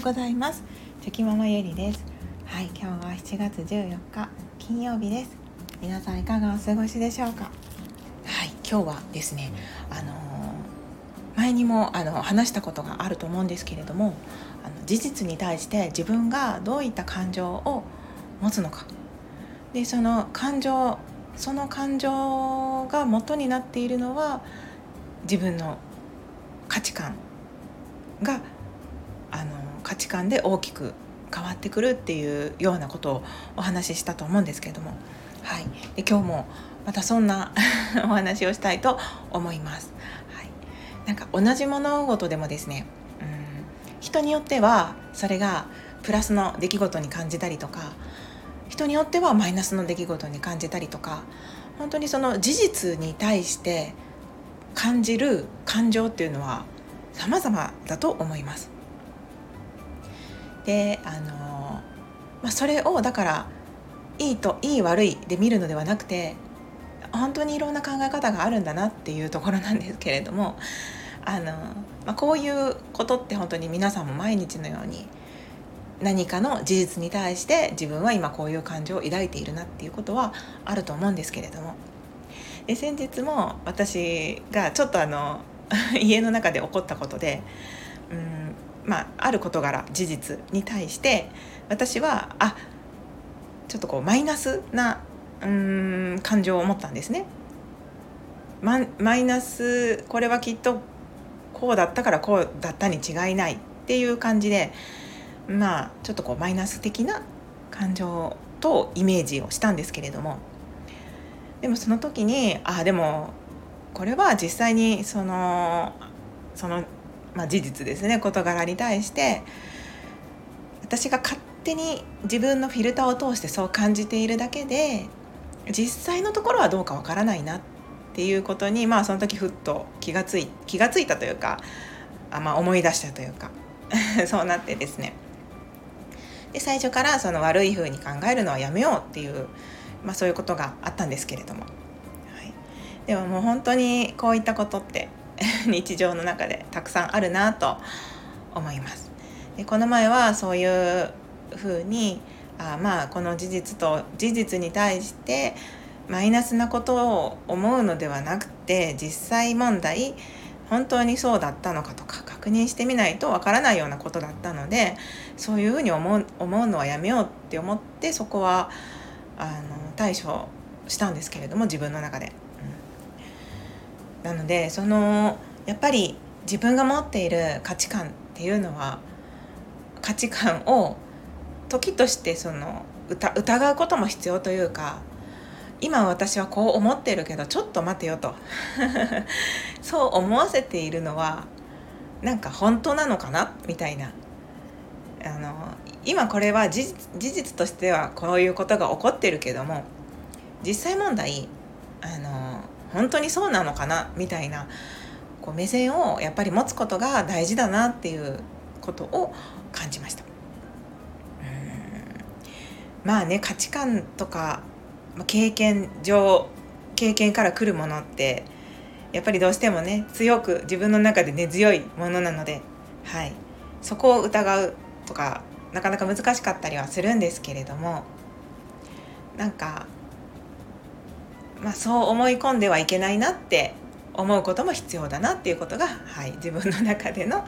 うございます。チョキママゆりです。はい今日は7月14日金曜日です。皆さんいかがお過ごしでしょうか？はい今日はですねあのー、前にもあの話したことがあると思うんですけれどもあの事実に対して自分がどういった感情を持つのか。でその感情その感情が元になっているのは自分の価値観が値観で大きく変わってくるっていうようなことをお話ししたと思うんですけれども、はい、で今日もまたそんな お話をしたいと思います。はい、なんか同じ物事でもですねうん人によってはそれがプラスの出来事に感じたりとか人によってはマイナスの出来事に感じたりとか本当にその事実に対して感じる感情っていうのは様々だと思います。であの、まあ、それをだからいいといい悪いで見るのではなくて本当にいろんな考え方があるんだなっていうところなんですけれどもあの、まあ、こういうことって本当に皆さんも毎日のように何かの事実に対して自分は今こういう感情を抱いているなっていうことはあると思うんですけれども。で先日も私がちょっとあの 家の中で起こったことでうんまあある事柄事実に対して私はあちょっとこうマイナスなうん感情を持ったんですね。ママイナスこれはきっとこうだったからこうだったに違いないっていう感じでまあちょっとこうマイナス的な感情とイメージをしたんですけれどもでもその時にあでもこれは実際にそのその、まあ、事実ですね。事柄に対して私が勝手に自分のフィルターを通してそう感じているだけで実際のところはどうかわからないなっていうことにまあその時ふっと気がつい気がついたというかあ、まあ、思い出したというか そうなってですね。で最初からその悪い風に考えるのはやめようっていう、まあ、そういうことがあったんですけれども。はい。でももう本当にこういったことって 日常の中でたくさんあるなと思います。でこの前はそういうふうにあまあこの事実と事実に対してマイナスなことを思うのではなくて実際問題本当にそうだったのかとか確認してみないとわからないようなことだったのでそういうふうに思う思うのはやめようって思ってそこはあの対処したんですけれども自分の中で。なのでそのやっぱり自分が持っている価値観っていうのは価値観を時としてその疑うことも必要というか今私はこう思ってるけどちょっと待てよと。そう思わせているのはなんか本当なのかな？みたいな。あの今これは事実としてはこういうことが起こってるけども実際問題あの本当にそうなのかな？みたいなこう目線をやっぱり持つことが大事だなっていうことを感じました。まあね価値観とか経験上経験から来るものってやっぱりどうしてもね強く自分の中で根強いものなので、はい、そこを疑うとかなかなか難しかったりはするんですけれどもなんかまあ、そう思い込んではいけないなって思うことも必要だなっていうことが、はい、自分の中での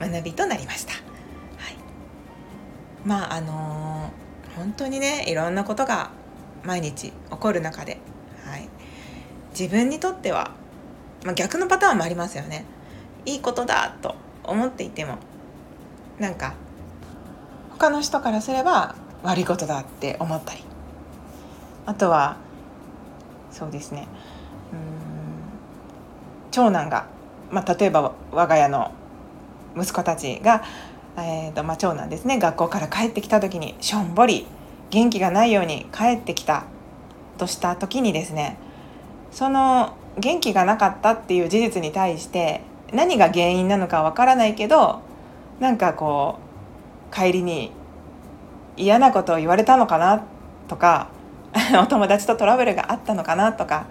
学びとなりました。はい、まああのー、本当にねいろんなことが毎日起こる中で、はい、自分にとっては、まあ、逆のパターンもありますよね。いいことだと思っていてもなんか他の人からすれば悪いことだって思ったりあとはそうですね。うん。長男が、まあ、例えば我が家の息子たちが、えーとまあ、長男ですね。学校から帰ってきた時にしょんぼり元気がないように帰ってきたとした時にですねその元気がなかったっていう事実に対して何が原因なのかわからないけどなんかこう帰りに嫌なことを言われたのかなとか お友達とトラブルがあったのかなとか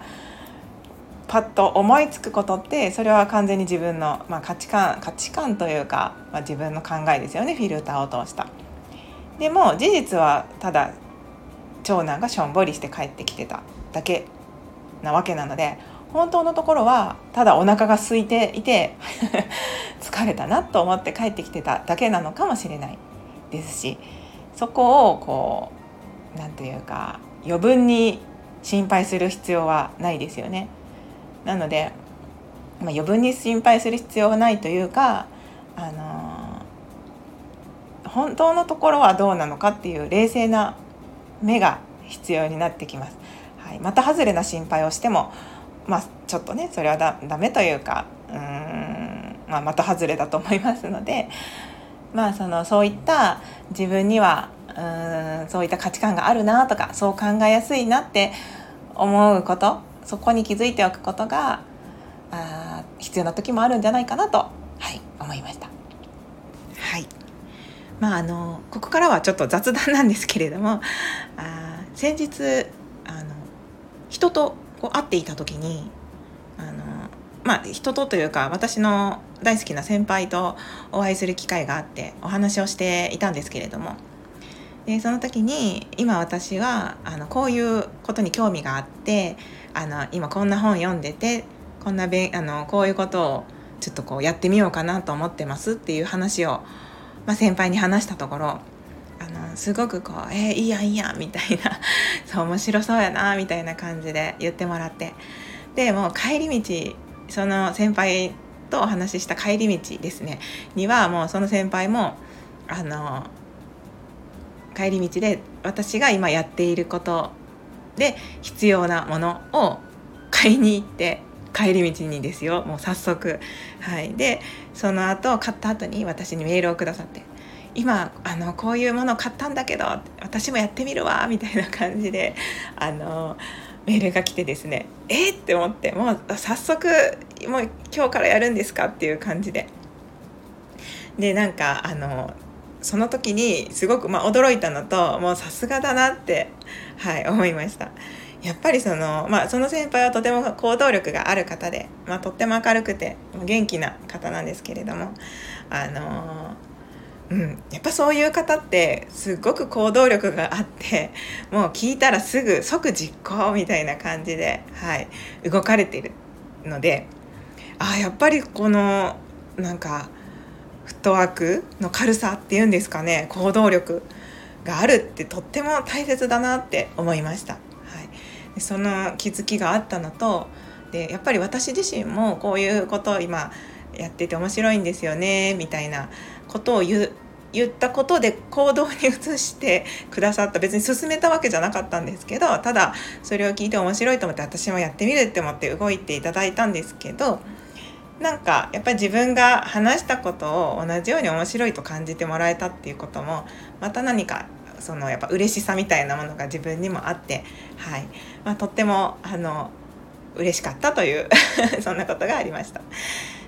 パッと思いつくことってそれは完全に自分の、まあ、価値観価値観というか、まあ、自分の考えですよねフィルターを通した。でも事実はただ長男がしょんぼりして帰ってきてただけなわけなので本当のところはただお腹が空いていて 疲れたなと思って帰ってきてただけなのかもしれないですしそこをこう何て言うか余分に心配する必要はないですよね。なので、まあ、余分に心配する必要はないというか、あのー、本当のところはどうなのかっていう冷静な目が必要になってきます。はい、また外れな心配をしても、まあ、ちょっとねそれはだダメというかうん、まあ、また外れだと思いますので、まあ、そのそういった自分にはうんそういった価値観があるなとかそう考えやすいなって思うことそこに気づいておくことがあ必要な時もあるんじゃないかなと、はい、思いました。はいまあ、あのここからはちょっと雑談なんですけれどもあ先日あの人とこう会っていた時にあの、まあ、人とというか私の大好きな先輩とお会いする機会があってお話をしていたんですけれどもでその時に今私はあのこういうことに興味があってあの今こんな本読んでてこんなべあのこういうことをちょっとこうやってみようかなと思ってますっていう話を、まあ、先輩に話したところあのすごくこう「えー、いいやいいや」みたいな「そう面白そうやな」みたいな感じで言ってもらってでもう帰り道その先輩とお話しした帰り道ですねにはもうその先輩もあの帰り道で私が今やっていることで必要なものを買いに行って帰り道にですよ。もう早速。はい。でその後買った後に私にメールをくださって。今あのこういうものを買ったんだけど私もやってみるわみたいな感じであのメールが来てですね。え？っって思って。もう早速もう今日からやるんですか？っていう感じで。でなんかあのその時にすごくまあ驚いたのともうさすがだなって、はい、思いました。やっぱりその,、まあ、その先輩はとても行動力がある方で、まあ、とっても明るくて元気な方なんですけれどもあのうん、やっぱそういう方ってすごく行動力があってもう聞いたらすぐ即実行みたいな感じで、はい、動かれているのでああやっぱりこのなんかフットワークの軽さっていうんですかね行動力があるってとっても大切だなって思いました。はい、その気づきがあったのとでやっぱり私自身もこういうことを今やってて面白いんですよねみたいなことを言言ったことで行動に移してくださった別に進めたわけじゃなかったんですけどただそれを聞いて面白いと思って私もやってみるって思って動いていただいたんですけどなんかやっぱり自分が話したことを同じように面白いと感じてもらえたっていうこともまた何かそのやっぱ嬉しさみたいなものが自分にもあって、はいまあ、とってもあの嬉しかったという そんなことがありました。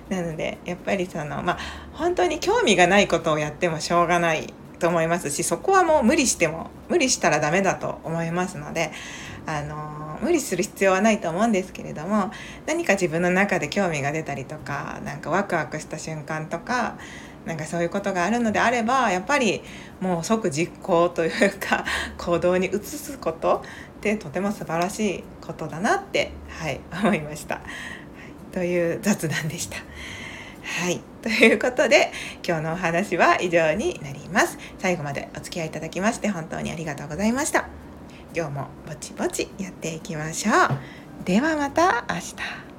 なのでやっぱりそのまあ本当に興味がないことをやってもしょうがないと思いますしそこはもう無理しても無理したらダメだと思いますのであの無理する必要はないと思うんですけれども何か自分の中で興味が出たりとかなんかワクワクした瞬間とかなんかそういうことがあるのであればやっぱりもう即実行というか行動に移すことってとても素晴らしいことだなって、はい、思いました。という雑談でした。はい。ということで、今日のお話は以上になります。最後までお付き合いいただきまして本当にありがとうございました。今日もぼちぼちやっていきましょう。ではまた明日。